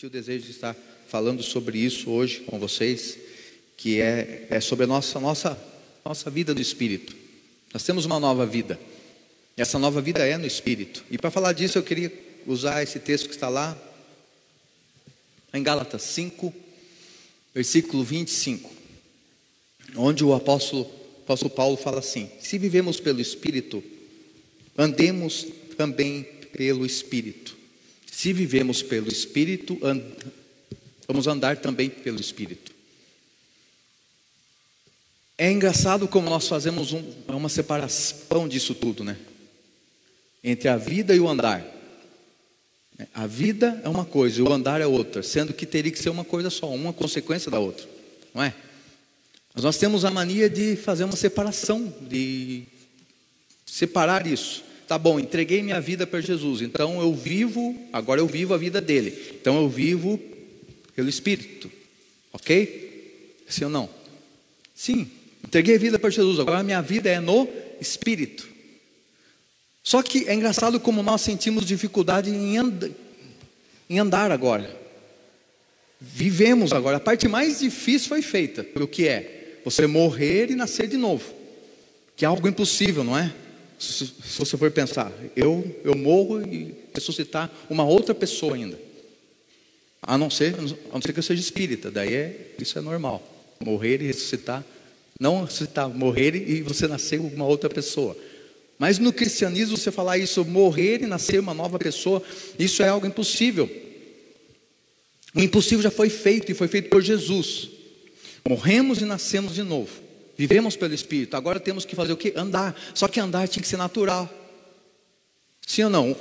senti o desejo de estar falando sobre isso hoje com vocês, que é, é sobre a nossa, nossa, nossa vida do Espírito. Nós temos uma nova vida. Essa nova vida é no Espírito. E para falar disso, eu queria usar esse texto que está lá, em Gálatas 5, versículo 25, onde o apóstolo, apóstolo Paulo fala assim: Se vivemos pelo Espírito, andemos também pelo Espírito. Se vivemos pelo Espírito, and... vamos andar também pelo Espírito. É engraçado como nós fazemos um, uma separação disso tudo, né? Entre a vida e o andar. A vida é uma coisa e o andar é outra, sendo que teria que ser uma coisa só, uma consequência da outra, não é? Mas nós temos a mania de fazer uma separação, de separar isso. Tá bom, entreguei minha vida para Jesus, então eu vivo, agora eu vivo a vida dele. Então eu vivo pelo Espírito, ok? Sim ou não? Sim, entreguei a vida para Jesus, agora minha vida é no Espírito. Só que é engraçado como nós sentimos dificuldade em, and em andar agora. Vivemos agora. A parte mais difícil foi feita. O que é? Você morrer e nascer de novo. Que é algo impossível, não é? Se, você for pensar, eu, eu morro e ressuscitar uma outra pessoa ainda. A não ser, a não ser que eu seja espírita, daí é, isso é normal. Morrer e ressuscitar, não ressuscitar, morrer e você nascer uma outra pessoa. Mas no cristianismo, você falar isso, morrer e nascer uma nova pessoa, isso é algo impossível. O impossível já foi feito e foi feito por Jesus. Morremos e nascemos de novo. Vivemos pelo Espírito, agora temos que fazer o que? Andar. Só que andar tinha que ser natural. Sim ou não?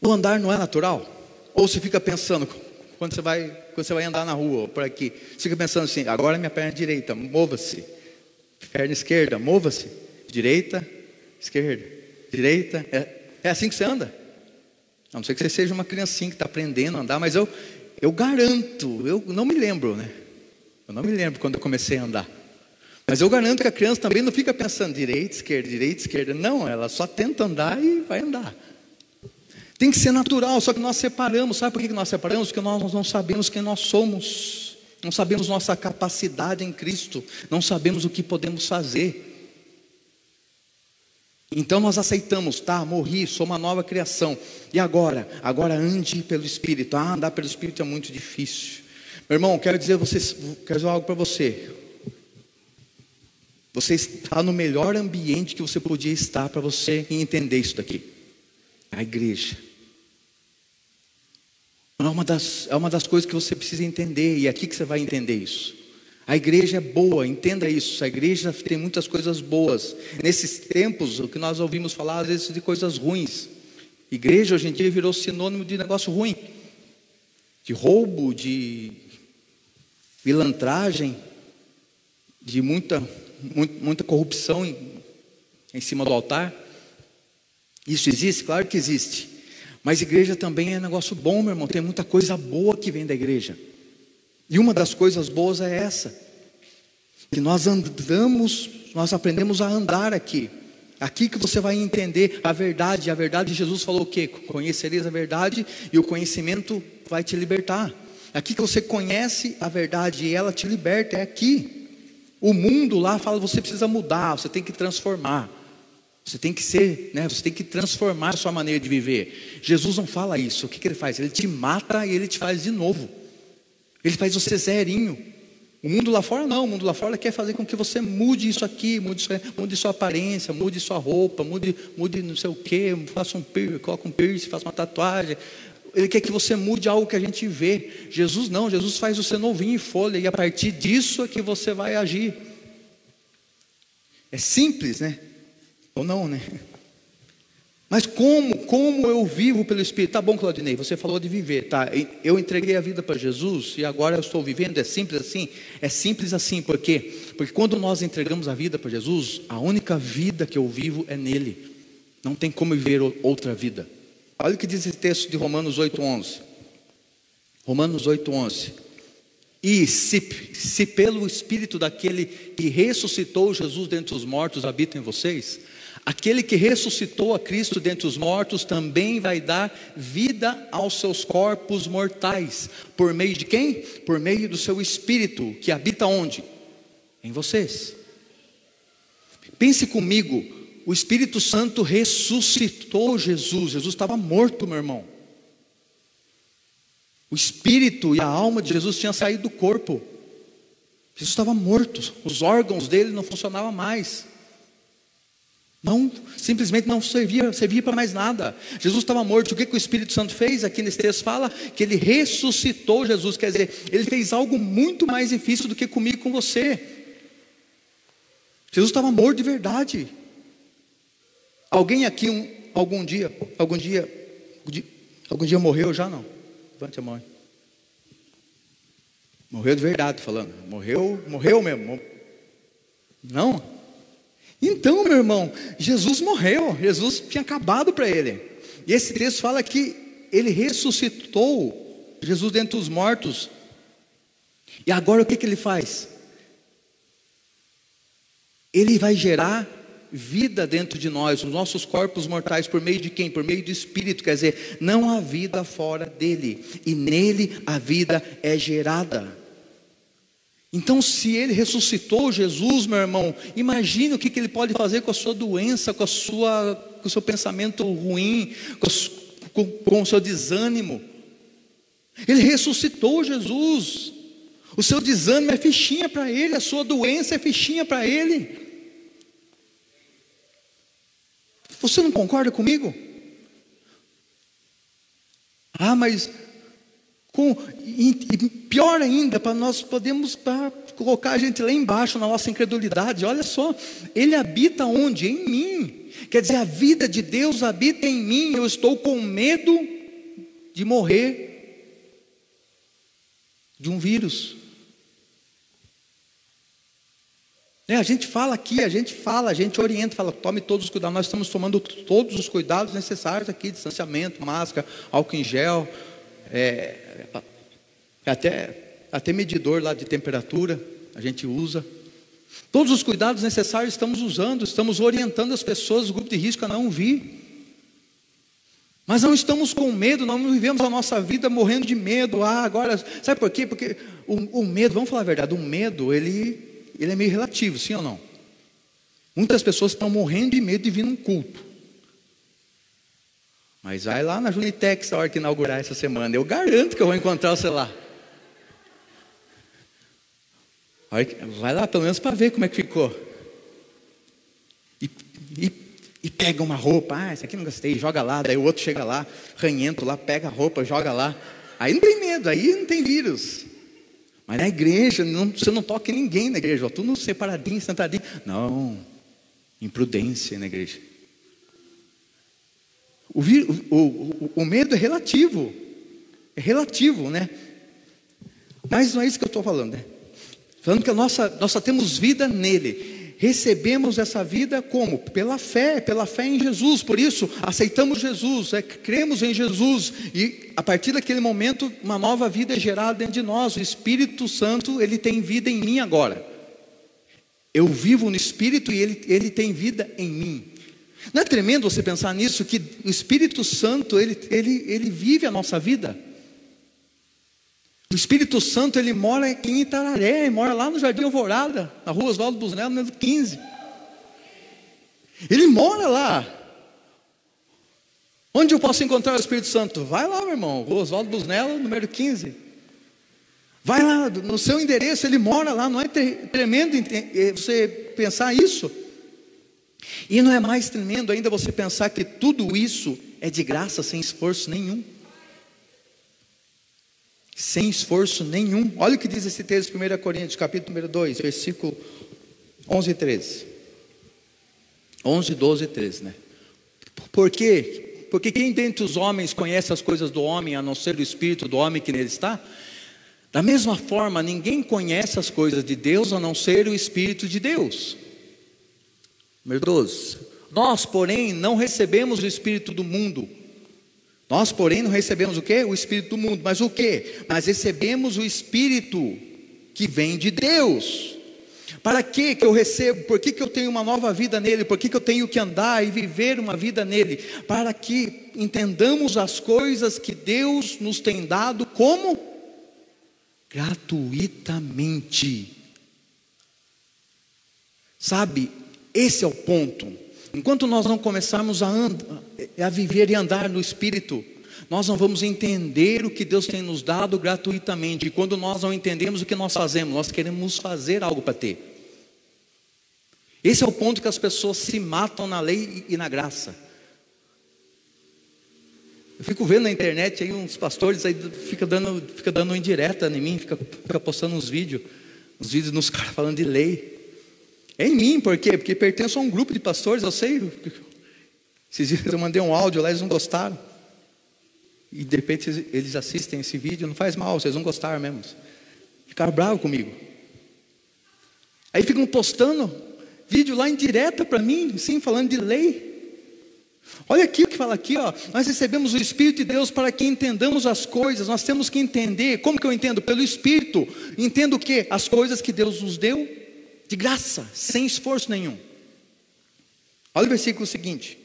O andar não é natural? Ou você fica pensando, quando você vai, quando você vai andar na rua, por aqui, você fica pensando assim, agora é minha perna direita, mova-se. Perna esquerda, mova-se. Direita, esquerda, direita. É, é assim que você anda. A não ser que você seja uma criancinha que está aprendendo a andar, mas eu, eu garanto, eu não me lembro, né? Eu não me lembro quando eu comecei a andar. Mas eu garanto que a criança também não fica pensando direita, esquerda, direita, esquerda. Não, ela só tenta andar e vai andar. Tem que ser natural, só que nós separamos. Sabe por que nós separamos? Porque nós não sabemos quem nós somos. Não sabemos nossa capacidade em Cristo. Não sabemos o que podemos fazer. Então nós aceitamos, tá? Morri, sou uma nova criação. E agora? Agora ande pelo Espírito. Ah, andar pelo Espírito é muito difícil. Meu irmão, quero dizer, você, quero dizer algo para você. Você está no melhor ambiente que você podia estar para você entender isso daqui. A igreja. É uma, das, é uma das coisas que você precisa entender, e é aqui que você vai entender isso. A igreja é boa, entenda isso. A igreja tem muitas coisas boas. Nesses tempos, o que nós ouvimos falar, às vezes, de coisas ruins. Igreja hoje em dia virou sinônimo de negócio ruim, de roubo, de pilantragem, de muita, muita corrupção em, em cima do altar. Isso existe? Claro que existe. Mas igreja também é negócio bom, meu irmão. Tem muita coisa boa que vem da igreja. E uma das coisas boas é essa. Que nós andamos, nós aprendemos a andar aqui. Aqui que você vai entender a verdade. A verdade, Jesus falou o quê? Conhecereis a verdade e o conhecimento vai te libertar. Aqui que você conhece a verdade e ela te liberta, é aqui. O mundo lá fala você precisa mudar, você tem que transformar. Você tem que ser, né? Você tem que transformar a sua maneira de viver. Jesus não fala isso. O que, que ele faz? Ele te mata e ele te faz de novo. Ele faz você zerinho. O mundo lá fora não, o mundo lá fora quer fazer com que você mude isso aqui, mude, isso, mude sua aparência, mude sua roupa, mude, mude não sei o que, faça um piercing, coloque um piercing, faça uma tatuagem, ele quer que você mude algo que a gente vê. Jesus não, Jesus faz você novinho em folha, e a partir disso é que você vai agir. É simples, né? Ou não, né? Mas como, como eu vivo pelo Espírito? Tá bom, Claudinei, você falou de viver, tá? Eu entreguei a vida para Jesus e agora eu estou vivendo. É simples assim? É simples assim, por quê? Porque quando nós entregamos a vida para Jesus, a única vida que eu vivo é nele. Não tem como viver outra vida. Olha o que diz esse texto de Romanos 8,11. Romanos 8,11. E se, se pelo Espírito daquele que ressuscitou Jesus dentre os mortos habita em vocês, Aquele que ressuscitou a Cristo dentre os mortos também vai dar vida aos seus corpos mortais. Por meio de quem? Por meio do seu espírito, que habita onde? Em vocês. Pense comigo, o Espírito Santo ressuscitou Jesus. Jesus estava morto, meu irmão. O espírito e a alma de Jesus tinham saído do corpo. Jesus estava morto, os órgãos dele não funcionavam mais. Não, simplesmente não servia, servia para mais nada. Jesus estava morto. O que, que o Espírito Santo fez? Aqui nesse texto fala que ele ressuscitou Jesus. Quer dizer, ele fez algo muito mais difícil do que comigo com você. Jesus estava morto de verdade. Alguém aqui um, algum dia, algum dia, algum dia morreu já não? Levante a mão. Morreu de verdade, falando. Morreu, morreu mesmo. Não? Então, meu irmão, Jesus morreu. Jesus tinha acabado para ele. E esse texto fala que ele ressuscitou Jesus dentre os mortos. E agora o que, que ele faz? Ele vai gerar vida dentro de nós, os nossos corpos mortais, por meio de quem? Por meio do Espírito, quer dizer, não há vida fora dele, e nele a vida é gerada. Então, se ele ressuscitou Jesus, meu irmão, imagine o que, que ele pode fazer com a sua doença, com, a sua, com o seu pensamento ruim, com, com, com o seu desânimo. Ele ressuscitou Jesus. O seu desânimo é fichinha para ele, a sua doença é fichinha para ele. Você não concorda comigo? Ah, mas com, e, e pior ainda, para nós podemos colocar a gente lá embaixo na nossa incredulidade. Olha só, Ele habita onde? Em mim. Quer dizer, a vida de Deus habita em mim. Eu estou com medo de morrer de um vírus. É, a gente fala aqui, a gente fala, a gente orienta, fala, tome todos os cuidados. Nós estamos tomando todos os cuidados necessários aqui, distanciamento, máscara, álcool em gel, é, até, até medidor lá de temperatura, a gente usa. Todos os cuidados necessários estamos usando, estamos orientando as pessoas, o grupo de risco a não vir. Mas não estamos com medo, não vivemos a nossa vida morrendo de medo. Ah, agora, sabe por quê? Porque o, o medo, vamos falar a verdade, o medo, ele ele é meio relativo, sim ou não? Muitas pessoas estão morrendo de medo de vir num culto. Mas vai lá na Junitex a hora que inaugurar essa semana. Eu garanto que eu vou encontrar o celular. Vai lá pelo menos para ver como é que ficou. E, e, e, pega uma roupa, ah, esse aqui não gostei, joga lá, daí o outro chega lá, ranhento lá, pega a roupa, joga lá. Aí não tem medo, aí não tem vírus. Mas na igreja, não, você não toca em ninguém na igreja, ó, tudo separadinho, sentadinho. Não, imprudência na igreja. O, o, o, o medo é relativo, é relativo, né? Mas não é isso que eu estou falando, né? Falando que a nossa, nós só temos vida nele recebemos essa vida como? Pela fé, pela fé em Jesus. Por isso, aceitamos Jesus, é, cremos em Jesus e a partir daquele momento uma nova vida é gerada dentro de nós. O Espírito Santo, ele tem vida em mim agora. Eu vivo no Espírito e ele, ele tem vida em mim. Não é tremendo você pensar nisso que o Espírito Santo, ele, ele, ele vive a nossa vida? O Espírito Santo, ele mora em Itararé, ele mora lá no Jardim Alvorada, na rua Oswaldo Busnello, número 15. Ele mora lá. Onde eu posso encontrar o Espírito Santo? Vai lá, meu irmão, rua Oswaldo Busnello, número 15. Vai lá, no seu endereço, ele mora lá, não é tremendo eh, você pensar isso? E não é mais tremendo ainda você pensar que tudo isso é de graça, sem esforço nenhum sem esforço nenhum. Olha o que diz esse texto, 1 Coríntios, capítulo número 2, versículo 11 e 13. 11, 12 e 13, né? Por quê? Porque quem dentre os homens conhece as coisas do homem, a não ser o espírito do homem que nele está? Da mesma forma, ninguém conhece as coisas de Deus a não ser o espírito de Deus. Número 12. Nós, porém, não recebemos o espírito do mundo, nós, porém, não recebemos o que? O Espírito do mundo. Mas o que? Mas recebemos o Espírito que vem de Deus, Para que que eu recebo? Por que, que eu tenho uma nova vida nele? Por que, que eu tenho que andar e viver uma vida nele? Para que entendamos as coisas que Deus nos tem dado como gratuitamente. Sabe, esse é o ponto. Enquanto nós não começarmos a, andar, a viver e andar no Espírito, nós não vamos entender o que Deus tem nos dado gratuitamente. E quando nós não entendemos o que nós fazemos, nós queremos fazer algo para ter. Esse é o ponto que as pessoas se matam na lei e na graça. Eu fico vendo na internet aí uns pastores aí fica dando, fica dando indireta em mim, fica, fica postando uns vídeos, uns vídeos nos caras falando de lei. É em mim, por quê? Porque pertenço a um grupo de pastores, eu sei. Esses dias eu mandei um áudio lá, eles não gostaram. E de repente eles assistem esse vídeo, não faz mal, vocês não gostaram mesmo. Ficaram bravos comigo. Aí ficam postando vídeo lá em direta para mim, sim, falando de lei. Olha aqui o que fala aqui, ó. Nós recebemos o Espírito de Deus para que entendamos as coisas. Nós temos que entender. Como que eu entendo? Pelo Espírito. Entendo o que? As coisas que Deus nos deu de graça, sem esforço nenhum. Olha o versículo seguinte,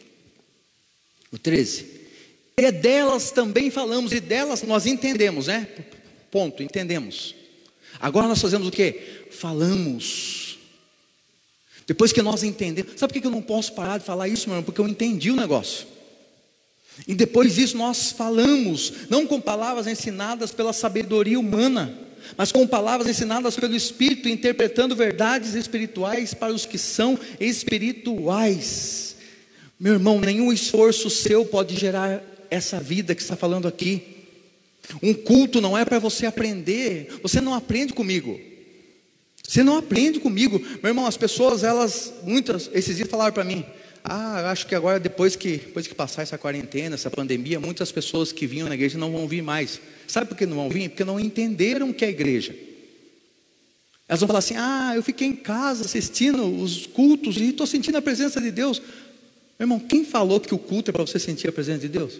o 13. E é delas também falamos, e delas nós entendemos, né? Ponto, entendemos. Agora nós fazemos o que? Falamos. Depois que nós entendemos, sabe por que eu não posso parar de falar isso, meu irmão? Porque eu entendi o negócio. E depois disso nós falamos, não com palavras ensinadas pela sabedoria humana, mas com palavras ensinadas pelo Espírito, interpretando verdades espirituais para os que são espirituais. Meu irmão, nenhum esforço seu pode gerar essa vida que está falando aqui. Um culto não é para você aprender, você não aprende comigo. Você não aprende comigo. Meu irmão, as pessoas, elas, muitas, esses dias falaram para mim, ah, acho que agora, depois que, depois que passar essa quarentena, essa pandemia, muitas pessoas que vinham na igreja não vão vir mais. Sabe por que não vão vir? Porque não entenderam o que é igreja. Elas vão falar assim: ah, eu fiquei em casa assistindo os cultos e estou sentindo a presença de Deus. Meu irmão, quem falou que o culto é para você sentir a presença de Deus?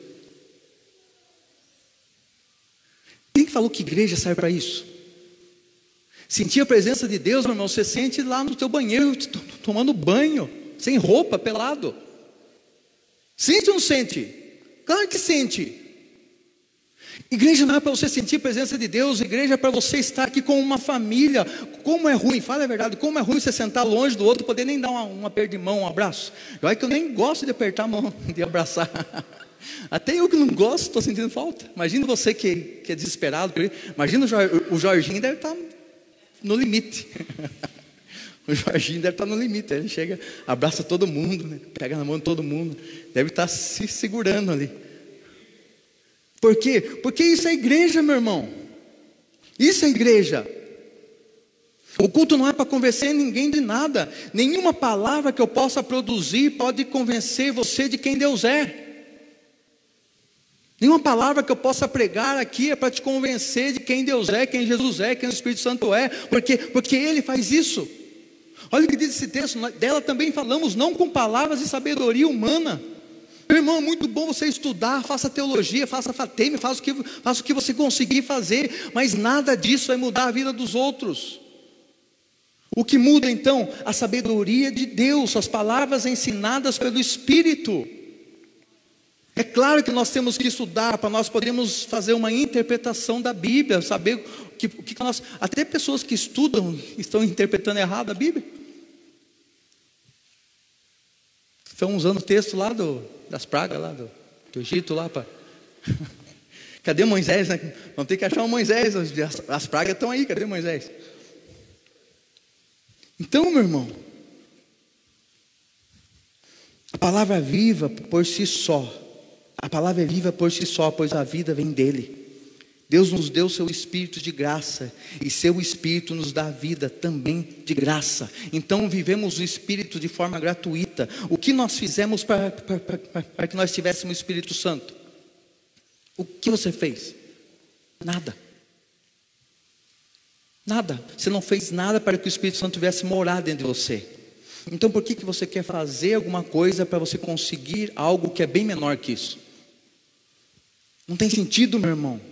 Quem falou que igreja serve para isso? Sentir a presença de Deus, meu irmão, você sente lá no teu banheiro, tomando banho, sem roupa, pelado. Sente ou não sente? Claro que sente. Igreja não é para você sentir a presença de Deus, igreja é para você estar aqui com uma família. Como é ruim, fala a verdade, como é ruim você sentar longe do outro, poder nem dar uma, um aperto de mão, um abraço. Olha que eu nem gosto de apertar a mão, de abraçar. Até eu que não gosto, estou sentindo falta. Imagina você que, que é desesperado. Imagina o Jorginho deve estar no limite. O Jorginho deve estar no limite. Ele chega, abraça todo mundo, né? pega na mão de todo mundo. Deve estar se segurando ali. Por quê? Porque isso é igreja, meu irmão. Isso é igreja. O culto não é para convencer ninguém de nada. Nenhuma palavra que eu possa produzir pode convencer você de quem Deus é. Nenhuma palavra que eu possa pregar aqui é para te convencer de quem Deus é, quem Jesus é, quem o Espírito Santo é, porque, porque Ele faz isso. Olha o que diz esse texto, dela também falamos não com palavras de sabedoria humana. Meu irmão, é muito bom você estudar, faça teologia, faça fateme, faça o, que, faça o que você conseguir fazer, mas nada disso vai mudar a vida dos outros. O que muda então? A sabedoria de Deus, as palavras ensinadas pelo Espírito. É claro que nós temos que estudar para nós podermos fazer uma interpretação da Bíblia, saber que, o que nós. Até pessoas que estudam estão interpretando errado a Bíblia. Estão usando o texto lá do, das pragas, lá do, do Egito, lá para. Cadê Moisés? Né? Vamos ter que achar um Moisés. As, as pragas estão aí, cadê Moisés? Então, meu irmão, a palavra viva por si só a palavra é viva por si só, pois a vida vem dele. Deus nos deu seu espírito de graça e seu espírito nos dá vida também de graça. Então vivemos o espírito de forma gratuita. O que nós fizemos para, para, que nós tivéssemos o Espírito Santo? O que você fez? Nada. Nada. Você não fez nada para que o Espírito Santo tivesse morado dentro de você. Então por que, que você quer fazer alguma coisa para você conseguir algo que é bem menor que isso? Não tem sentido, meu irmão.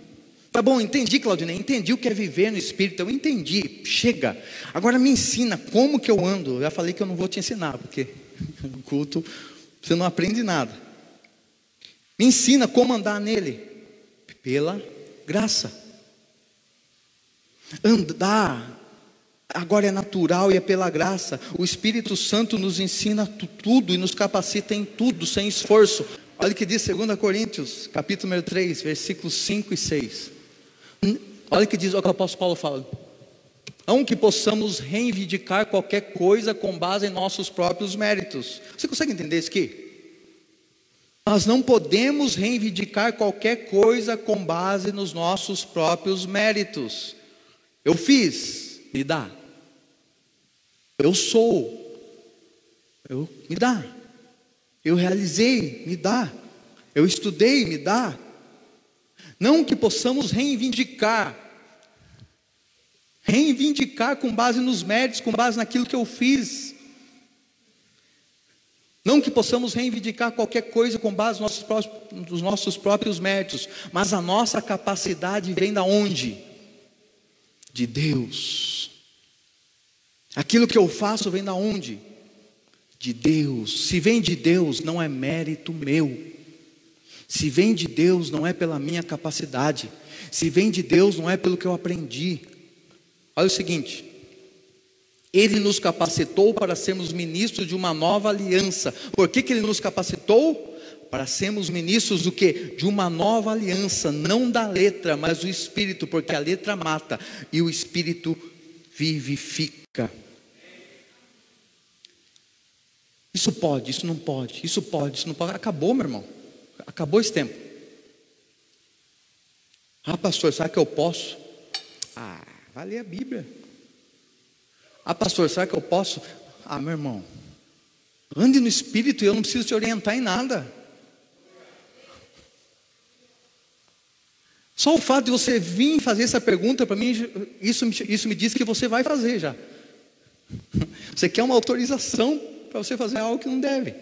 Tá bom, entendi, Claudinei, entendi o que é viver no Espírito, eu entendi, chega. Agora me ensina como que eu ando. Eu já falei que eu não vou te ensinar, porque no culto você não aprende nada. Me ensina como andar nele, pela graça. Andar agora é natural e é pela graça. O Espírito Santo nos ensina tudo e nos capacita em tudo, sem esforço. Olha o que diz 2 Coríntios, capítulo 3, versículos 5 e 6. Olha o que diz o o apóstolo Paulo fala. Não que possamos reivindicar qualquer coisa com base em nossos próprios méritos. Você consegue entender isso aqui? Nós não podemos reivindicar qualquer coisa com base nos nossos próprios méritos. Eu fiz, me dá. Eu sou, eu me dá. Eu realizei, me dá. Eu estudei, me dá. Não que possamos reivindicar, reivindicar com base nos méritos, com base naquilo que eu fiz. Não que possamos reivindicar qualquer coisa com base nos nossos, próprios, nos nossos próprios méritos, mas a nossa capacidade vem da onde? De Deus. Aquilo que eu faço vem da onde? De Deus. Se vem de Deus, não é mérito meu. Se vem de Deus, não é pela minha capacidade. Se vem de Deus, não é pelo que eu aprendi. Olha o seguinte: Ele nos capacitou para sermos ministros de uma nova aliança. Por que, que Ele nos capacitou? Para sermos ministros do que? De uma nova aliança, não da letra, mas do Espírito, porque a letra mata e o Espírito vivifica. Isso pode, isso não pode, isso pode, isso não pode. Acabou, meu irmão. Acabou esse tempo. Ah, pastor, será que eu posso? Ah, vai ler a Bíblia. Ah, pastor, será que eu posso? Ah, meu irmão, ande no Espírito e eu não preciso te orientar em nada. Só o fato de você vir fazer essa pergunta para mim, isso, isso me diz que você vai fazer já. Você quer uma autorização para você fazer algo que não deve.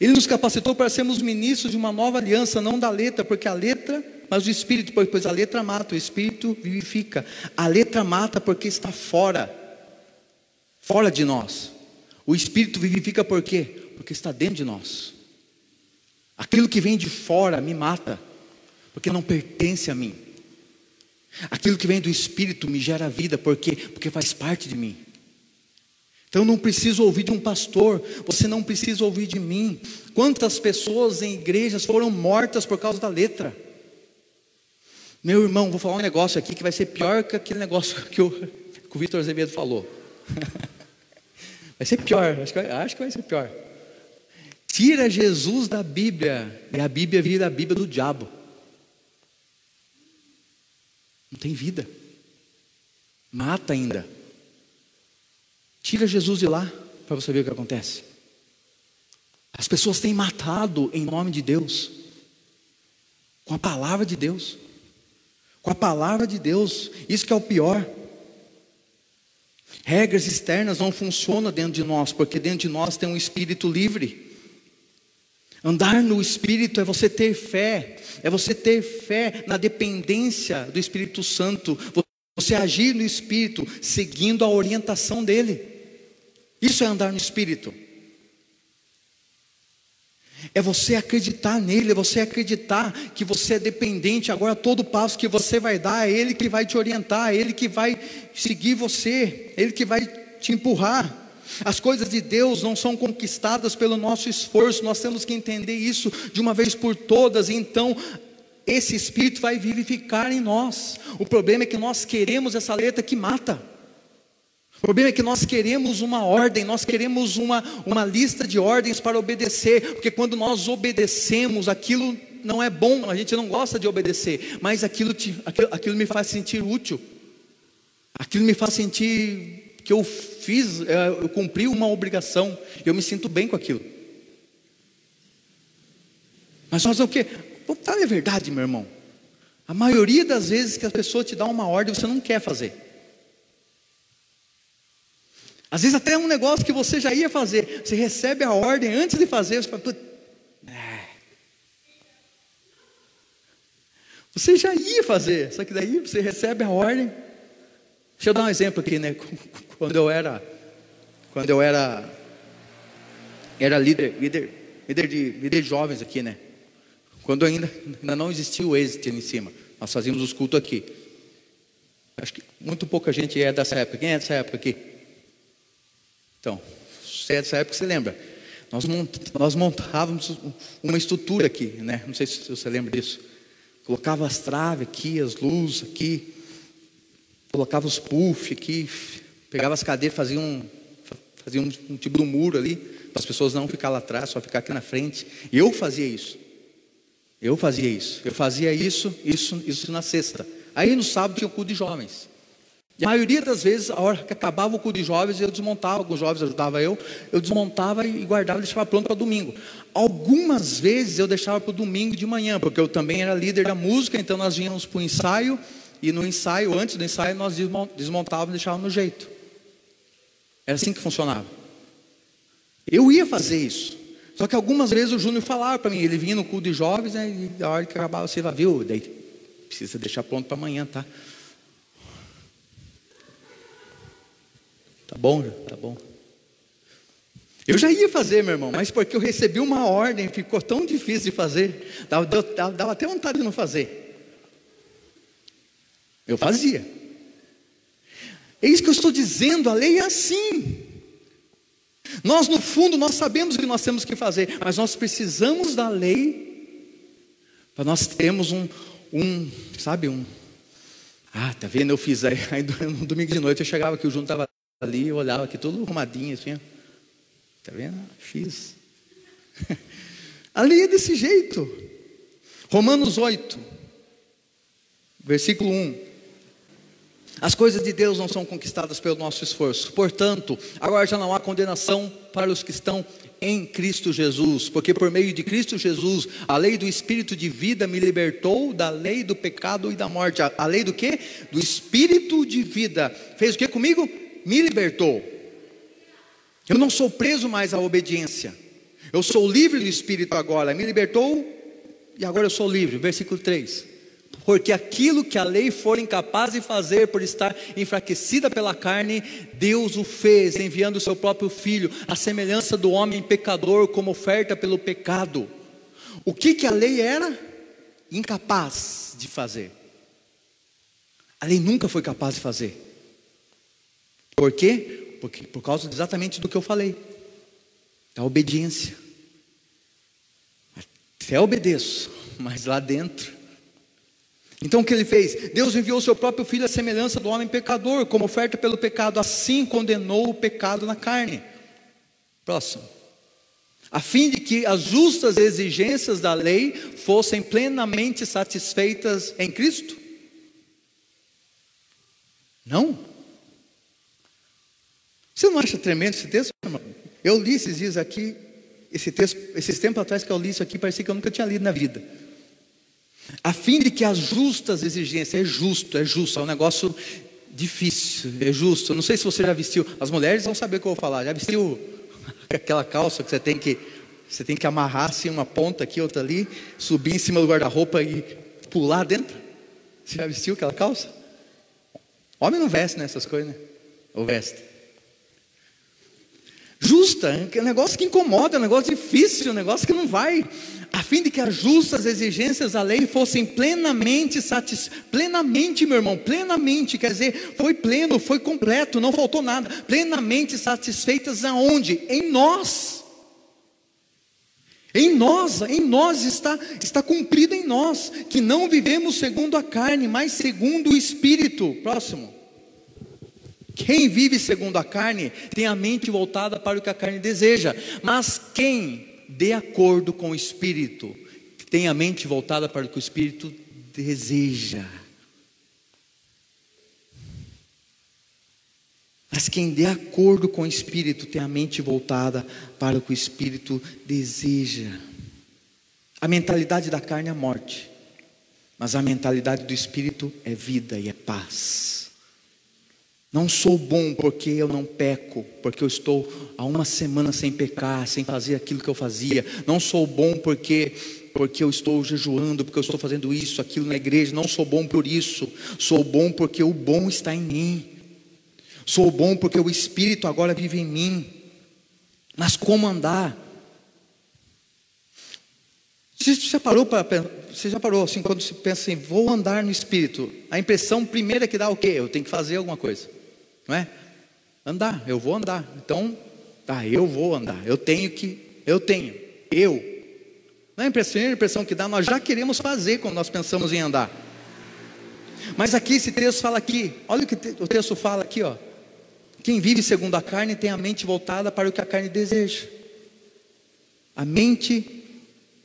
Ele nos capacitou para sermos ministros de uma nova aliança, não da letra, porque a letra, mas do Espírito, pois a letra mata, o Espírito vivifica. A letra mata porque está fora, fora de nós. O Espírito vivifica por quê? Porque está dentro de nós. Aquilo que vem de fora me mata, porque não pertence a mim. Aquilo que vem do Espírito me gera vida, por quê? Porque faz parte de mim. Então não preciso ouvir de um pastor, você não precisa ouvir de mim. Quantas pessoas em igrejas foram mortas por causa da letra? Meu irmão, vou falar um negócio aqui que vai ser pior que aquele negócio que o, o Vitor Azevedo falou. Vai ser pior, acho que acho que vai ser pior. Tira Jesus da Bíblia e a Bíblia vira a Bíblia do diabo. Não tem vida. Mata ainda. Tira Jesus de lá para você ver o que acontece. As pessoas têm matado em nome de Deus, com a palavra de Deus, com a palavra de Deus, isso que é o pior. Regras externas não funcionam dentro de nós, porque dentro de nós tem um espírito livre. Andar no Espírito é você ter fé, é você ter fé na dependência do Espírito Santo, você agir no Espírito, seguindo a orientação dEle. Isso é andar no Espírito. É você acreditar nele, é você acreditar que você é dependente. Agora, todo passo que você vai dar, é Ele que vai te orientar, é Ele que vai seguir você, é Ele que vai te empurrar. As coisas de Deus não são conquistadas pelo nosso esforço, nós temos que entender isso de uma vez por todas. Então, esse Espírito vai vivificar em nós. O problema é que nós queremos essa letra que mata. O problema é que nós queremos uma ordem, nós queremos uma, uma lista de ordens para obedecer, porque quando nós obedecemos, aquilo não é bom, a gente não gosta de obedecer, mas aquilo, te, aquilo, aquilo me faz sentir útil, aquilo me faz sentir que eu fiz, é, eu cumpri uma obrigação, eu me sinto bem com aquilo. Mas nós o? Vamos falar a verdade, meu irmão. A maioria das vezes que a pessoa te dá uma ordem, você não quer fazer. Às vezes até um negócio que você já ia fazer, você recebe a ordem antes de fazer, você fala, é. Você já ia fazer, só que daí você recebe a ordem. Deixa eu dar um exemplo aqui, né? Quando eu era, quando eu era, era líder, líder, líder de, líder de jovens aqui, né? Quando ainda, ainda não existia o êxito em cima, nós fazíamos os cultos aqui. Acho que muito pouca gente é dessa época. Quem é dessa época aqui? Então, você é dessa época, você lembra? Nós, nós montávamos uma estrutura aqui, né? Não sei se você lembra disso. Colocava as traves aqui, as luzes aqui, colocava os puff aqui, pegava as cadeiras, fazia um, fazia um, um tipo de um muro ali, para as pessoas não ficar lá atrás, só ficar aqui na frente. E eu fazia isso. Eu fazia isso. Eu fazia isso, isso, isso na sexta. Aí no sábado tinha o culto de jovens. E a maioria das vezes, a hora que acabava o culto de jovens, eu desmontava, alguns jovens ajudava eu, eu desmontava e guardava e deixava pronto para domingo. Algumas vezes eu deixava para o domingo de manhã, porque eu também era líder da música, então nós vínhamos para o ensaio, e no ensaio, antes do ensaio, nós desmontávamos e deixávamos no jeito. Era assim que funcionava. Eu ia fazer isso. Só que algumas vezes o Júnior falava para mim, ele vinha no culto de jovens, né, e a hora que acabava, você vai, viu? Daí precisa deixar pronto para amanhã, tá? Tá bom, tá bom. Eu já ia fazer, meu irmão, mas porque eu recebi uma ordem, ficou tão difícil de fazer, dava, dava, dava até vontade de não fazer. Eu fazia. É isso que eu estou dizendo, a lei é assim. Nós, no fundo, nós sabemos o que nós temos que fazer, mas nós precisamos da lei para nós termos um, um sabe, um. Ah, tá vendo? Eu fiz aí, aí no domingo de noite eu chegava aqui, o Júnior estava ali, eu olhava aqui todo arrumadinho assim, tá vendo? Fiz. A lei é desse jeito. Romanos 8, versículo 1. As coisas de Deus não são conquistadas pelo nosso esforço. Portanto, agora já não há condenação para os que estão em Cristo Jesus, porque por meio de Cristo Jesus, a lei do espírito de vida me libertou da lei do pecado e da morte. A lei do que? Do espírito de vida. Fez o que comigo? Me libertou. Eu não sou preso mais à obediência. Eu sou livre do espírito agora. Me libertou e agora eu sou livre. Versículo 3 porque aquilo que a lei for incapaz de fazer por estar enfraquecida pela carne, Deus o fez, enviando o seu próprio filho, a semelhança do homem pecador, como oferta pelo pecado. O que, que a lei era? Incapaz de fazer. A lei nunca foi capaz de fazer. Por quê? Porque, por causa exatamente do que eu falei, da obediência. Até obedeço, mas lá dentro então o que ele fez? Deus enviou seu próprio filho à semelhança do homem pecador, como oferta pelo pecado, assim condenou o pecado na carne. Próximo. A fim de que as justas exigências da lei fossem plenamente satisfeitas em Cristo? Não? Você não acha tremendo esse texto, irmão? Eu li esses dias aqui, esse texto, esses tempos atrás que eu li isso aqui, parecia que eu nunca tinha lido na vida a fim de que as justas exigências, é justo, é justo, é um negócio difícil, é justo. não sei se você já vestiu, as mulheres vão saber o que eu vou falar. Já vestiu aquela calça que você tem que você tem que amarrar assim uma ponta aqui, outra ali, subir em cima do guarda-roupa e pular dentro? Você já vestiu aquela calça? Homem não veste nessas coisas, né? Ou veste? Justa, é um negócio que incomoda, é um negócio difícil, é um negócio que não vai a fim de que as justas exigências da lei fossem plenamente satisfeitas, plenamente, meu irmão, plenamente, quer dizer, foi pleno, foi completo, não faltou nada, plenamente satisfeitas aonde? Em nós. Em nós, em nós está, está cumprido em nós, que não vivemos segundo a carne, mas segundo o Espírito. Próximo. Quem vive segundo a carne tem a mente voltada para o que a carne deseja, mas quem de acordo com o Espírito, tem a mente voltada para o que o Espírito deseja. Mas quem de acordo com o Espírito tem a mente voltada para o que o Espírito deseja. A mentalidade da carne é morte, mas a mentalidade do Espírito é vida e é paz. Não sou bom porque eu não peco, porque eu estou há uma semana sem pecar, sem fazer aquilo que eu fazia. Não sou bom porque porque eu estou jejuando, porque eu estou fazendo isso, aquilo na igreja, não sou bom por isso, sou bom porque o bom está em mim, sou bom porque o Espírito agora vive em mim. Mas como andar? Você já parou para você já parou assim quando se pensa assim, vou andar no Espírito? A impressão primeira que dá o quê? Eu tenho que fazer alguma coisa, não é? Andar, eu vou andar. Então, tá, eu vou andar. Eu tenho que, eu tenho, eu não é a impressão, a impressão que dá, nós já queremos fazer quando nós pensamos em andar. Mas aqui esse texto fala aqui, olha o que o texto fala aqui, ó. Quem vive segundo a carne tem a mente voltada para o que a carne deseja. A mente,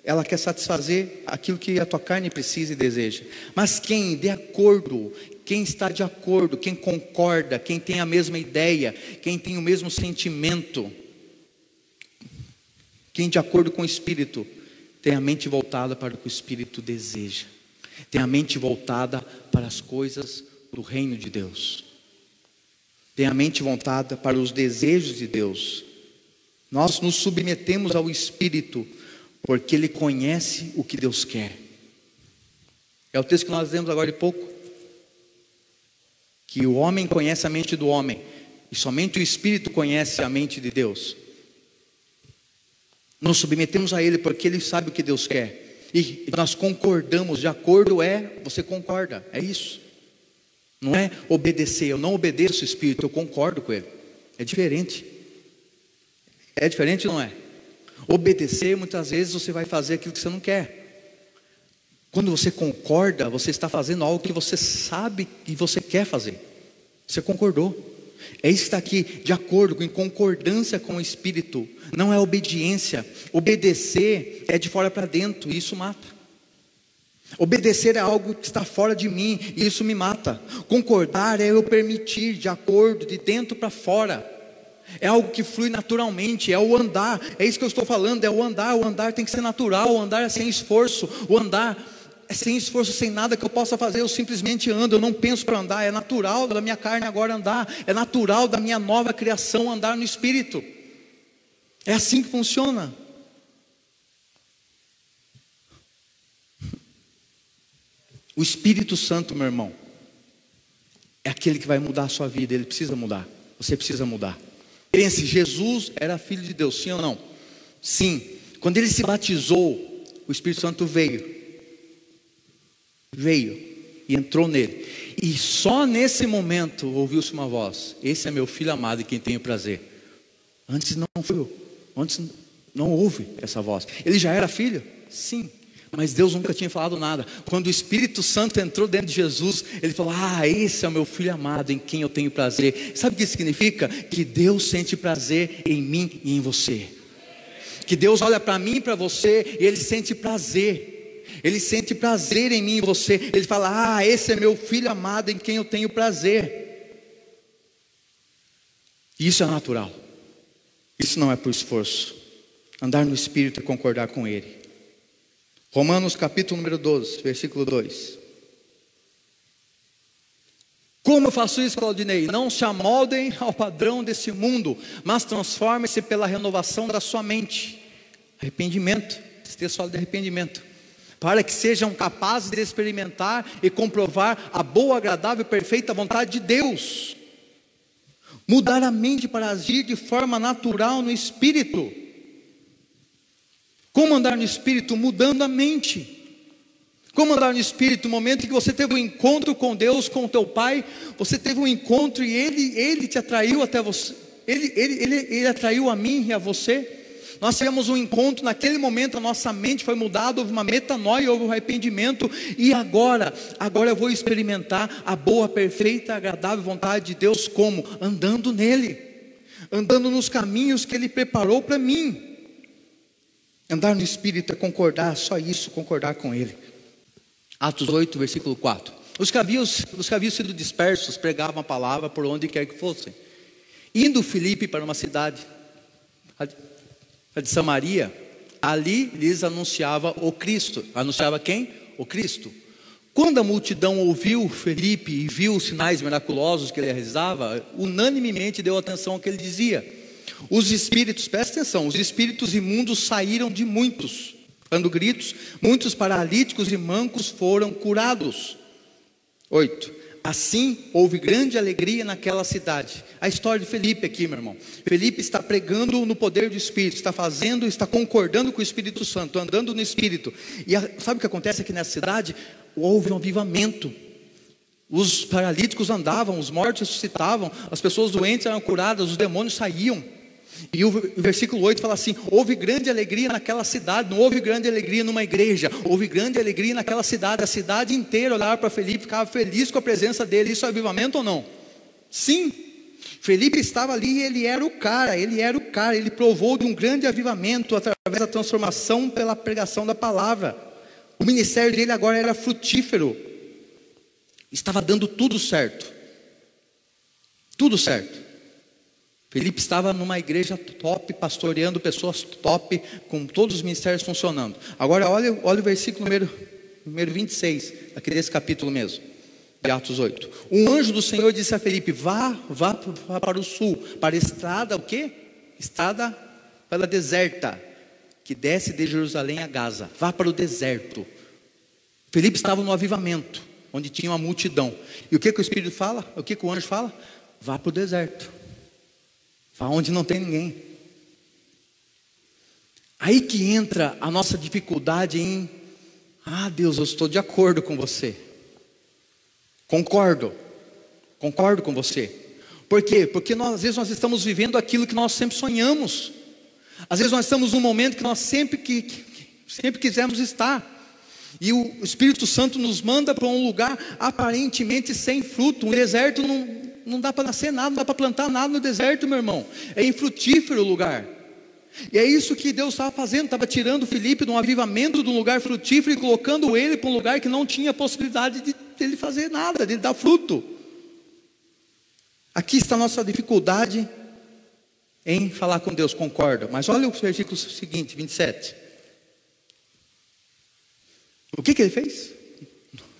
ela quer satisfazer aquilo que a tua carne precisa e deseja. Mas quem de acordo, quem está de acordo, quem concorda, quem tem a mesma ideia, quem tem o mesmo sentimento, quem de acordo com o Espírito, tem a mente voltada para o que o Espírito deseja. Tem a mente voltada para as coisas do reino de Deus. Tem a mente voltada para os desejos de Deus. Nós nos submetemos ao Espírito porque Ele conhece o que Deus quer. É o texto que nós lemos agora de pouco. Que o homem conhece a mente do homem, e somente o Espírito conhece a mente de Deus. Nos submetemos a Ele porque Ele sabe o que Deus quer. E nós concordamos, de acordo é, você concorda, é isso. Não é obedecer, eu não obedeço o Espírito, eu concordo com Ele. É diferente. É diferente, não é? Obedecer, muitas vezes você vai fazer aquilo que você não quer. Quando você concorda, você está fazendo algo que você sabe e você quer fazer. Você concordou. É isso que está aqui, de acordo, em concordância com o Espírito. Não é obediência. Obedecer é de fora para dentro, e isso mata. Obedecer é algo que está fora de mim, e isso me mata. Concordar é eu permitir, de acordo, de dentro para fora. É algo que flui naturalmente, é o andar. É isso que eu estou falando, é o andar. O andar tem que ser natural, o andar é sem esforço. O andar é sem esforço, sem nada que eu possa fazer, eu simplesmente ando, eu não penso para andar, é natural da minha carne agora andar, é natural da minha nova criação andar no espírito. É assim que funciona. O Espírito Santo, meu irmão, é aquele que vai mudar a sua vida, ele precisa mudar. Você precisa mudar. Pense, Jesus era filho de Deus, sim ou não? Sim. Quando ele se batizou, o Espírito Santo veio veio e entrou nele. E só nesse momento ouviu-se uma voz: Esse é meu filho amado e quem tenho prazer. Antes não foi, antes não houve essa voz. Ele já era filho? Sim. Mas Deus nunca tinha falado nada. Quando o Espírito Santo entrou dentro de Jesus, ele falou: Ah, esse é o meu filho amado em quem eu tenho prazer. Sabe o que significa? Que Deus sente prazer em mim e em você. Que Deus olha para mim e para você e ele sente prazer ele sente prazer em mim e você. Ele fala: Ah, esse é meu filho amado em quem eu tenho prazer. Isso é natural. Isso não é por esforço. Andar no Espírito e concordar com Ele. Romanos capítulo número 12, versículo 2. Como eu faço isso, Claudinei? Não se amoldem ao padrão desse mundo, mas transforme-se pela renovação da sua mente. Arrependimento. Esse texto fala de arrependimento para que sejam capazes de experimentar e comprovar a boa, agradável e perfeita vontade de Deus. Mudar a mente para agir de forma natural no espírito. Como andar no espírito? Mudando a mente. Como andar no espírito? No momento em que você teve um encontro com Deus, com o teu Pai, você teve um encontro e Ele, Ele te atraiu até você. Ele, ele, ele, ele atraiu a mim e a você. Nós tivemos um encontro, naquele momento a nossa mente foi mudada, houve uma metanoia, houve um arrependimento, e agora, agora eu vou experimentar a boa, perfeita, agradável vontade de Deus, como? Andando nele, andando nos caminhos que Ele preparou para mim. Andar no Espírito é concordar, só isso, concordar com Ele. Atos 8, versículo 4. Os que haviam, os que haviam sido dispersos pregavam a palavra por onde quer que fossem. Indo Filipe para uma cidade, de Samaria, ali lhes anunciava o Cristo. Anunciava quem? O Cristo. Quando a multidão ouviu Felipe e viu os sinais miraculosos que ele realizava, unanimemente deu atenção ao que ele dizia. Os espíritos, presta atenção, os espíritos imundos saíram de muitos, Dando gritos, muitos paralíticos e mancos foram curados. 8. Assim houve grande alegria naquela cidade. A história de Felipe aqui, meu irmão. Felipe está pregando no poder do Espírito, está fazendo, está concordando com o Espírito Santo, andando no Espírito. E a, sabe o que acontece aqui nessa cidade? Houve um avivamento. Os paralíticos andavam, os mortos ressuscitavam, as pessoas doentes eram curadas, os demônios saíam. E o versículo 8 fala assim: houve grande alegria naquela cidade, não houve grande alegria numa igreja, houve grande alegria naquela cidade, a cidade inteira olhava para Felipe, ficava feliz com a presença dele. Isso é avivamento ou não? Sim. Felipe estava ali e ele era o cara, ele era o cara, ele provou de um grande avivamento através da transformação pela pregação da palavra. O ministério dele agora era frutífero, estava dando tudo certo, tudo certo. Felipe estava numa igreja top, pastoreando pessoas top, com todos os ministérios funcionando. Agora, olha, olha o versículo número, número 26, aqui desse capítulo mesmo, de Atos 8. Um anjo do Senhor disse a Felipe: Vá, vá, vá para o sul, para a estrada, o quê? Estrada pela deserta, que desce de Jerusalém a Gaza. Vá para o deserto. Felipe estava no avivamento, onde tinha uma multidão. E o que, que o Espírito fala? O que, que o anjo fala? Vá para o deserto onde não tem ninguém. Aí que entra a nossa dificuldade em, ah, Deus, eu estou de acordo com você. Concordo. Concordo com você. Por quê? Porque nós, às vezes nós estamos vivendo aquilo que nós sempre sonhamos. Às vezes nós estamos num momento que nós sempre, que, que sempre quisemos estar. E o Espírito Santo nos manda para um lugar aparentemente sem fruto. Um deserto não, não dá para nascer nada, não dá para plantar nada no deserto, meu irmão. É infrutífero o lugar. E é isso que Deus estava fazendo, estava tirando Felipe de um avivamento de um lugar frutífero e colocando ele para um lugar que não tinha possibilidade de ele fazer nada, de dar fruto. Aqui está a nossa dificuldade em falar com Deus, concorda. Mas olha o versículo seguinte, 27. O que, que ele fez?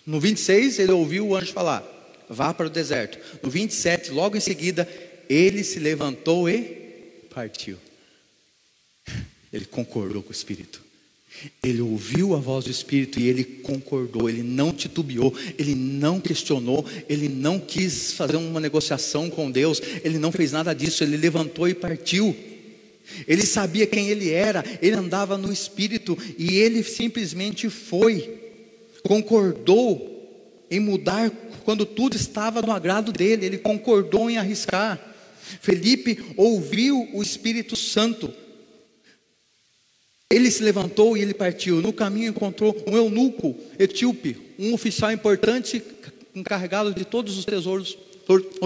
No 26, ele ouviu o anjo falar: vá para o deserto. No 27, logo em seguida, ele se levantou e partiu. Ele concordou com o Espírito. Ele ouviu a voz do Espírito e ele concordou, ele não titubeou, ele não questionou, ele não quis fazer uma negociação com Deus, ele não fez nada disso, ele levantou e partiu. Ele sabia quem ele era, ele andava no espírito e ele simplesmente foi, concordou em mudar quando tudo estava no agrado dele, ele concordou em arriscar. Felipe ouviu o Espírito Santo. Ele se levantou e ele partiu. No caminho encontrou um eunuco etíope, um oficial importante encarregado de todos os tesouros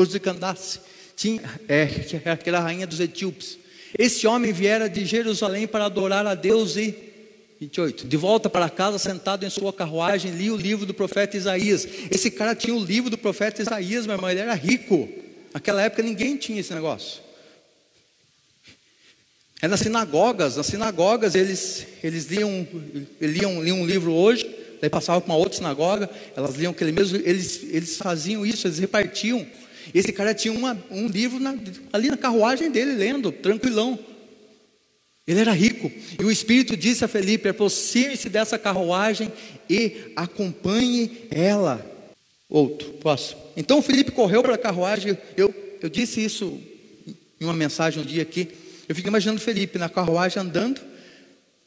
de Candace. Tinha, é, aquela rainha dos etíopes. Esse homem viera de Jerusalém para adorar a Deus e 28. De volta para casa, sentado em sua carruagem, li o livro do profeta Isaías. Esse cara tinha o livro do profeta Isaías, meu irmão, ele era rico. Naquela época ninguém tinha esse negócio. É nas sinagogas, nas sinagogas eles, eles liam, liam, liam um livro hoje, daí passavam para uma outra sinagoga, elas liam aquele mesmo, eles, eles faziam isso, eles repartiam. Esse cara tinha uma, um livro na, ali na carruagem dele, lendo, tranquilão. Ele era rico. E o Espírito disse a Felipe: aproxime-se dessa carruagem e acompanhe ela. Outro, posso. Então Felipe correu para a carruagem. Eu, eu disse isso em uma mensagem um dia aqui. Eu fico imaginando Felipe na carruagem andando.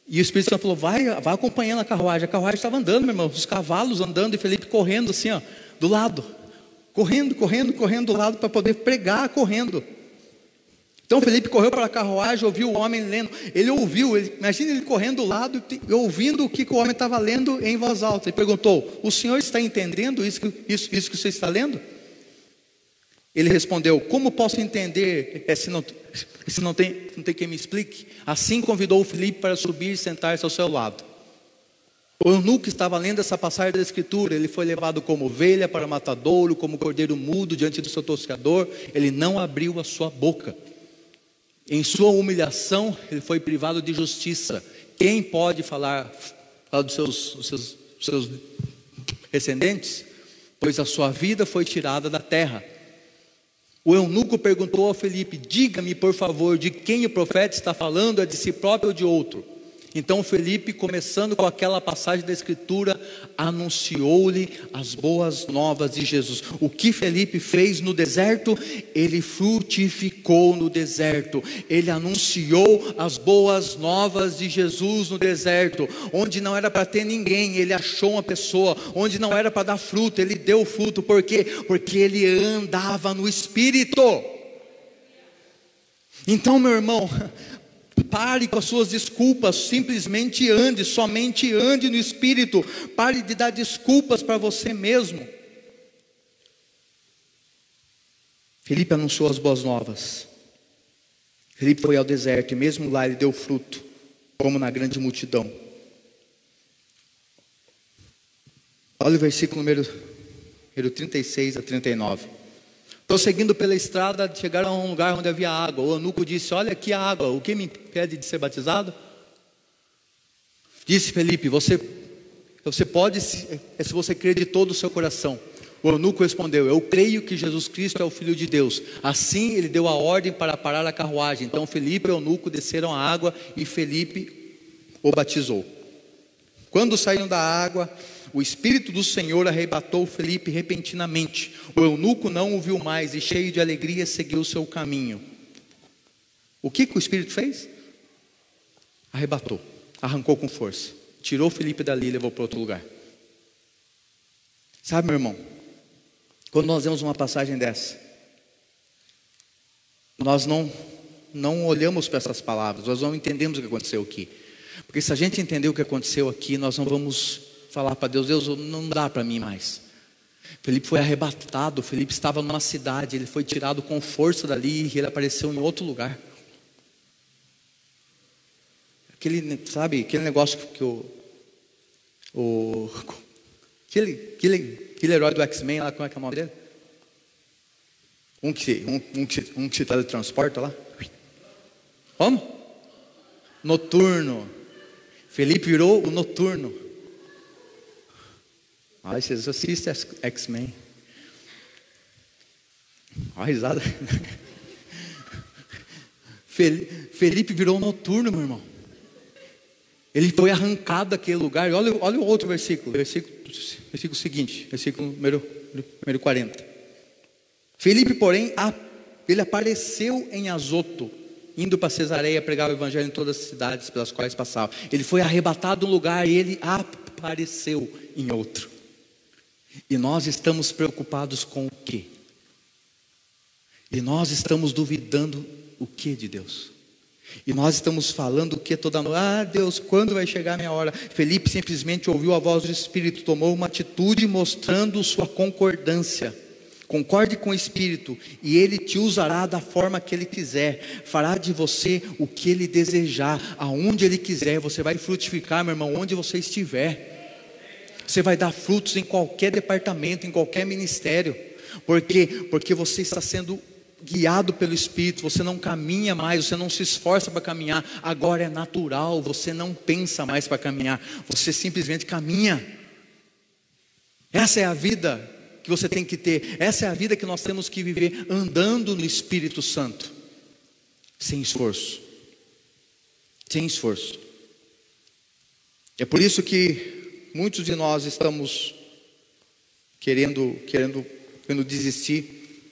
E o Espírito Santo falou: vai, vai acompanhando a carruagem. A carruagem estava andando, meu irmão, os cavalos andando e Felipe correndo assim, ó, do lado correndo, correndo, correndo do lado para poder pregar correndo. Então Felipe correu para a carruagem, ouviu o homem lendo. Ele ouviu, ele, imagina ele correndo do lado e ouvindo o que, o homem estava lendo em voz alta. Ele perguntou: O senhor está entendendo isso, isso, isso que você está lendo? Ele respondeu: Como posso entender é, se, não, se não, tem, não tem quem me explique? Assim convidou o Felipe para subir e sentar-se ao seu lado. O eunuco estava lendo essa passagem da Escritura, ele foi levado como ovelha para matadouro, como cordeiro mudo diante do seu toscador, ele não abriu a sua boca. Em sua humilhação, ele foi privado de justiça. Quem pode falar, falar dos seus, dos seus, dos seus descendentes? Pois a sua vida foi tirada da terra. O eunuco perguntou a Felipe: Diga-me, por favor, de quem o profeta está falando, é de si próprio ou de outro? Então Felipe, começando com aquela passagem da Escritura, anunciou-lhe as boas novas de Jesus. O que Felipe fez no deserto? Ele frutificou no deserto. Ele anunciou as boas novas de Jesus no deserto, onde não era para ter ninguém, ele achou uma pessoa, onde não era para dar fruto, ele deu fruto. Por quê? Porque ele andava no Espírito. Então, meu irmão, Pare com as suas desculpas, simplesmente ande, somente ande no Espírito. Pare de dar desculpas para você mesmo. Felipe anunciou as boas novas. Felipe foi ao deserto e mesmo lá ele deu fruto, como na grande multidão. Olha o versículo número, número 36 a 39. Prosseguindo pela estrada, chegaram a um lugar onde havia água. O eunuco disse: Olha aqui a água, o que me impede de ser batizado? Disse Felipe: Você, você pode, se, é se você crer de todo o seu coração. O eunuco respondeu: Eu creio que Jesus Cristo é o Filho de Deus. Assim ele deu a ordem para parar a carruagem. Então Felipe e o desceram a água e Felipe o batizou. Quando saíram da água, o Espírito do Senhor arrebatou Felipe repentinamente. O eunuco não o viu mais e, cheio de alegria, seguiu seu caminho. O que, que o Espírito fez? Arrebatou, arrancou com força, tirou Felipe dali e levou para outro lugar. Sabe, meu irmão, quando nós vemos uma passagem dessa, nós não, não olhamos para essas palavras, nós não entendemos o que aconteceu aqui. Porque se a gente entender o que aconteceu aqui, nós não vamos falar para Deus: Deus, não dá para mim mais. Felipe foi arrebatado, Felipe estava numa cidade, ele foi tirado com força dali e ele apareceu em outro lugar. Aquele, sabe, aquele negócio que o. o aquele, aquele, aquele herói do X-Men lá, como é que é o nome dele? Um que, um, um, que, um que se teletransporta lá. Como? Noturno. Felipe virou o noturno. Olha, vocês assistem X-Men. Olha a risada. Felipe virou noturno, meu irmão. Ele foi arrancado daquele lugar. Olha, olha o outro versículo, versículo, versículo seguinte, versículo número, número 40. Felipe, porém, ele apareceu em Azoto, indo para Cesareia pregar o evangelho em todas as cidades pelas quais passava. Ele foi arrebatado de um lugar e ele apareceu em outro. E nós estamos preocupados com o quê? E nós estamos duvidando o que de Deus? E nós estamos falando o que toda noite? Ah, Deus, quando vai chegar a minha hora? Felipe simplesmente ouviu a voz do Espírito, tomou uma atitude mostrando sua concordância. Concorde com o Espírito, e Ele te usará da forma que Ele quiser, fará de você o que Ele desejar, aonde Ele quiser, você vai frutificar, meu irmão, onde você estiver. Você vai dar frutos em qualquer departamento, em qualquer ministério. Por quê? Porque você está sendo guiado pelo Espírito, você não caminha mais, você não se esforça para caminhar, agora é natural, você não pensa mais para caminhar, você simplesmente caminha. Essa é a vida que você tem que ter, essa é a vida que nós temos que viver andando no Espírito Santo, sem esforço. Sem esforço. É por isso que muitos de nós estamos querendo, querendo, querendo desistir,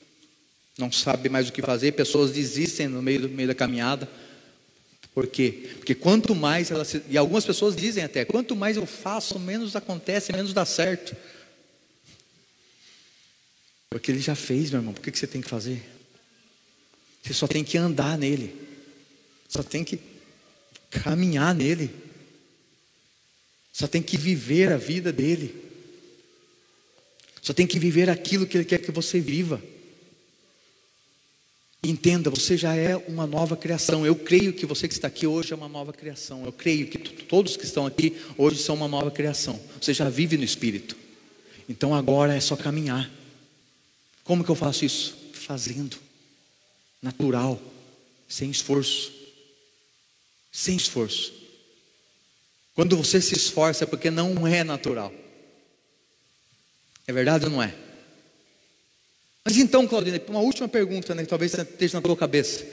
não sabe mais o que fazer, pessoas desistem no meio, no meio da caminhada. Por quê? Porque quanto mais. E algumas pessoas dizem até: quanto mais eu faço, menos acontece, menos dá certo. Porque ele já fez, meu irmão, por que você tem que fazer? Você só tem que andar nele, só tem que caminhar nele. Só tem que viver a vida dele. Só tem que viver aquilo que ele quer que você viva. Entenda, você já é uma nova criação. Eu creio que você que está aqui hoje é uma nova criação. Eu creio que todos que estão aqui hoje são uma nova criação. Você já vive no Espírito. Então agora é só caminhar. Como que eu faço isso? Fazendo. Natural. Sem esforço. Sem esforço. Quando você se esforça é porque não é natural. É verdade ou não é? Mas então, Claudina, uma última pergunta, né, que talvez esteja na tua cabeça.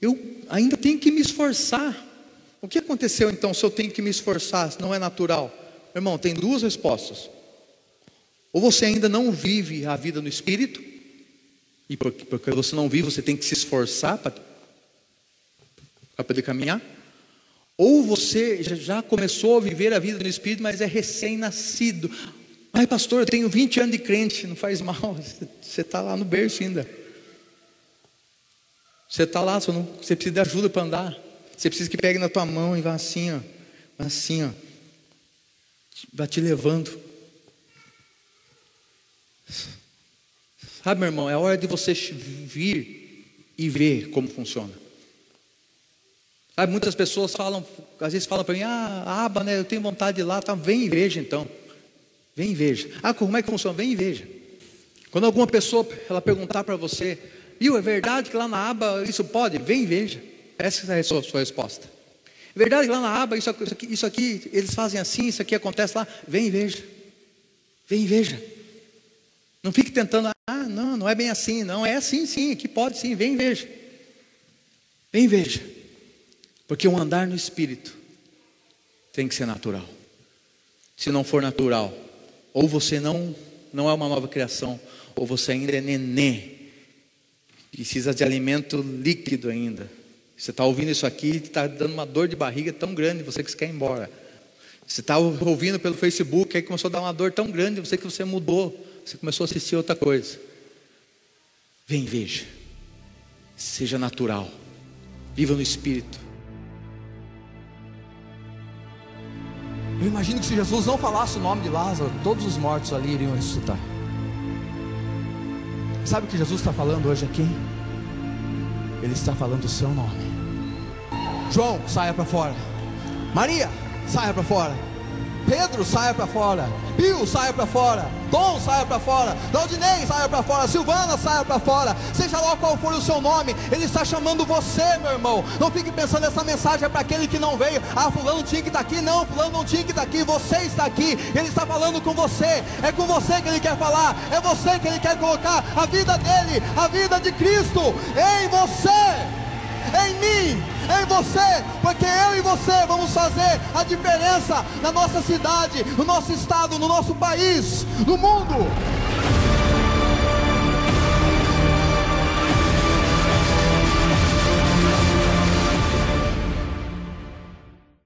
Eu ainda tenho que me esforçar O que aconteceu então se eu tenho que me esforçar, se não é natural? Irmão, tem duas respostas. Ou você ainda não vive a vida no Espírito, e porque, você não vive, você tem que se esforçar para poder caminhar. Ou você já começou a viver a vida no Espírito, mas é recém-nascido. Ai, pastor, eu tenho 20 anos de crente, não faz mal, você está lá no berço ainda. Você está lá, você, não, você precisa de ajuda para andar. Você precisa que pegue na tua mão e vá assim, ó, assim, ó, vá te levando. Sabe, meu irmão, é hora de você vir e ver como funciona. Sabe, muitas pessoas falam, às vezes falam para mim, ah, aba, né? Eu tenho vontade de ir lá, tá, vem e veja então. Vem e veja. Ah, como é que funciona? Vem e veja. Quando alguma pessoa ela perguntar para você, viu, é verdade que lá na aba isso pode? Vem e veja. Essa é a sua, sua resposta. É verdade que lá na aba isso, isso, aqui, isso aqui eles fazem assim, isso aqui acontece lá? Vem e veja. Vem e veja. Não fique tentando, ah, não, não é bem assim, não, é assim sim, aqui pode sim, vem e veja. Vem e veja. Porque o andar no Espírito tem que ser natural. Se não for natural, ou você não, não é uma nova criação, ou você ainda é nenê, precisa de alimento líquido ainda. Você está ouvindo isso aqui e está dando uma dor de barriga tão grande, você que quer ir embora. Você está ouvindo pelo Facebook, aí começou a dar uma dor tão grande, você que você mudou você começou a assistir outra coisa. Vem, veja. Seja natural. Viva no Espírito. Eu imagino que se Jesus não falasse o nome de Lázaro, todos os mortos ali iriam ressuscitar. Sabe o que Jesus está falando hoje aqui? Ele está falando o seu nome. João, saia para fora. Maria, saia para fora. Pedro, saia para fora. Bill, saia para fora. Tom, saia para fora. Claudinei, saia para fora. Silvana, saia para fora. Seja lá qual for o seu nome, Ele está chamando você, meu irmão. Não fique pensando essa mensagem é para aquele que não veio. Ah, fulano tinha que estar tá aqui. Não, fulano não tinha que estar tá aqui. Você está aqui. Ele está falando com você. É com você que Ele quer falar. É você que Ele quer colocar a vida dele, a vida de Cristo em você em mim, em você, porque eu e você vamos fazer a diferença na nossa cidade, no nosso estado, no nosso país, no mundo.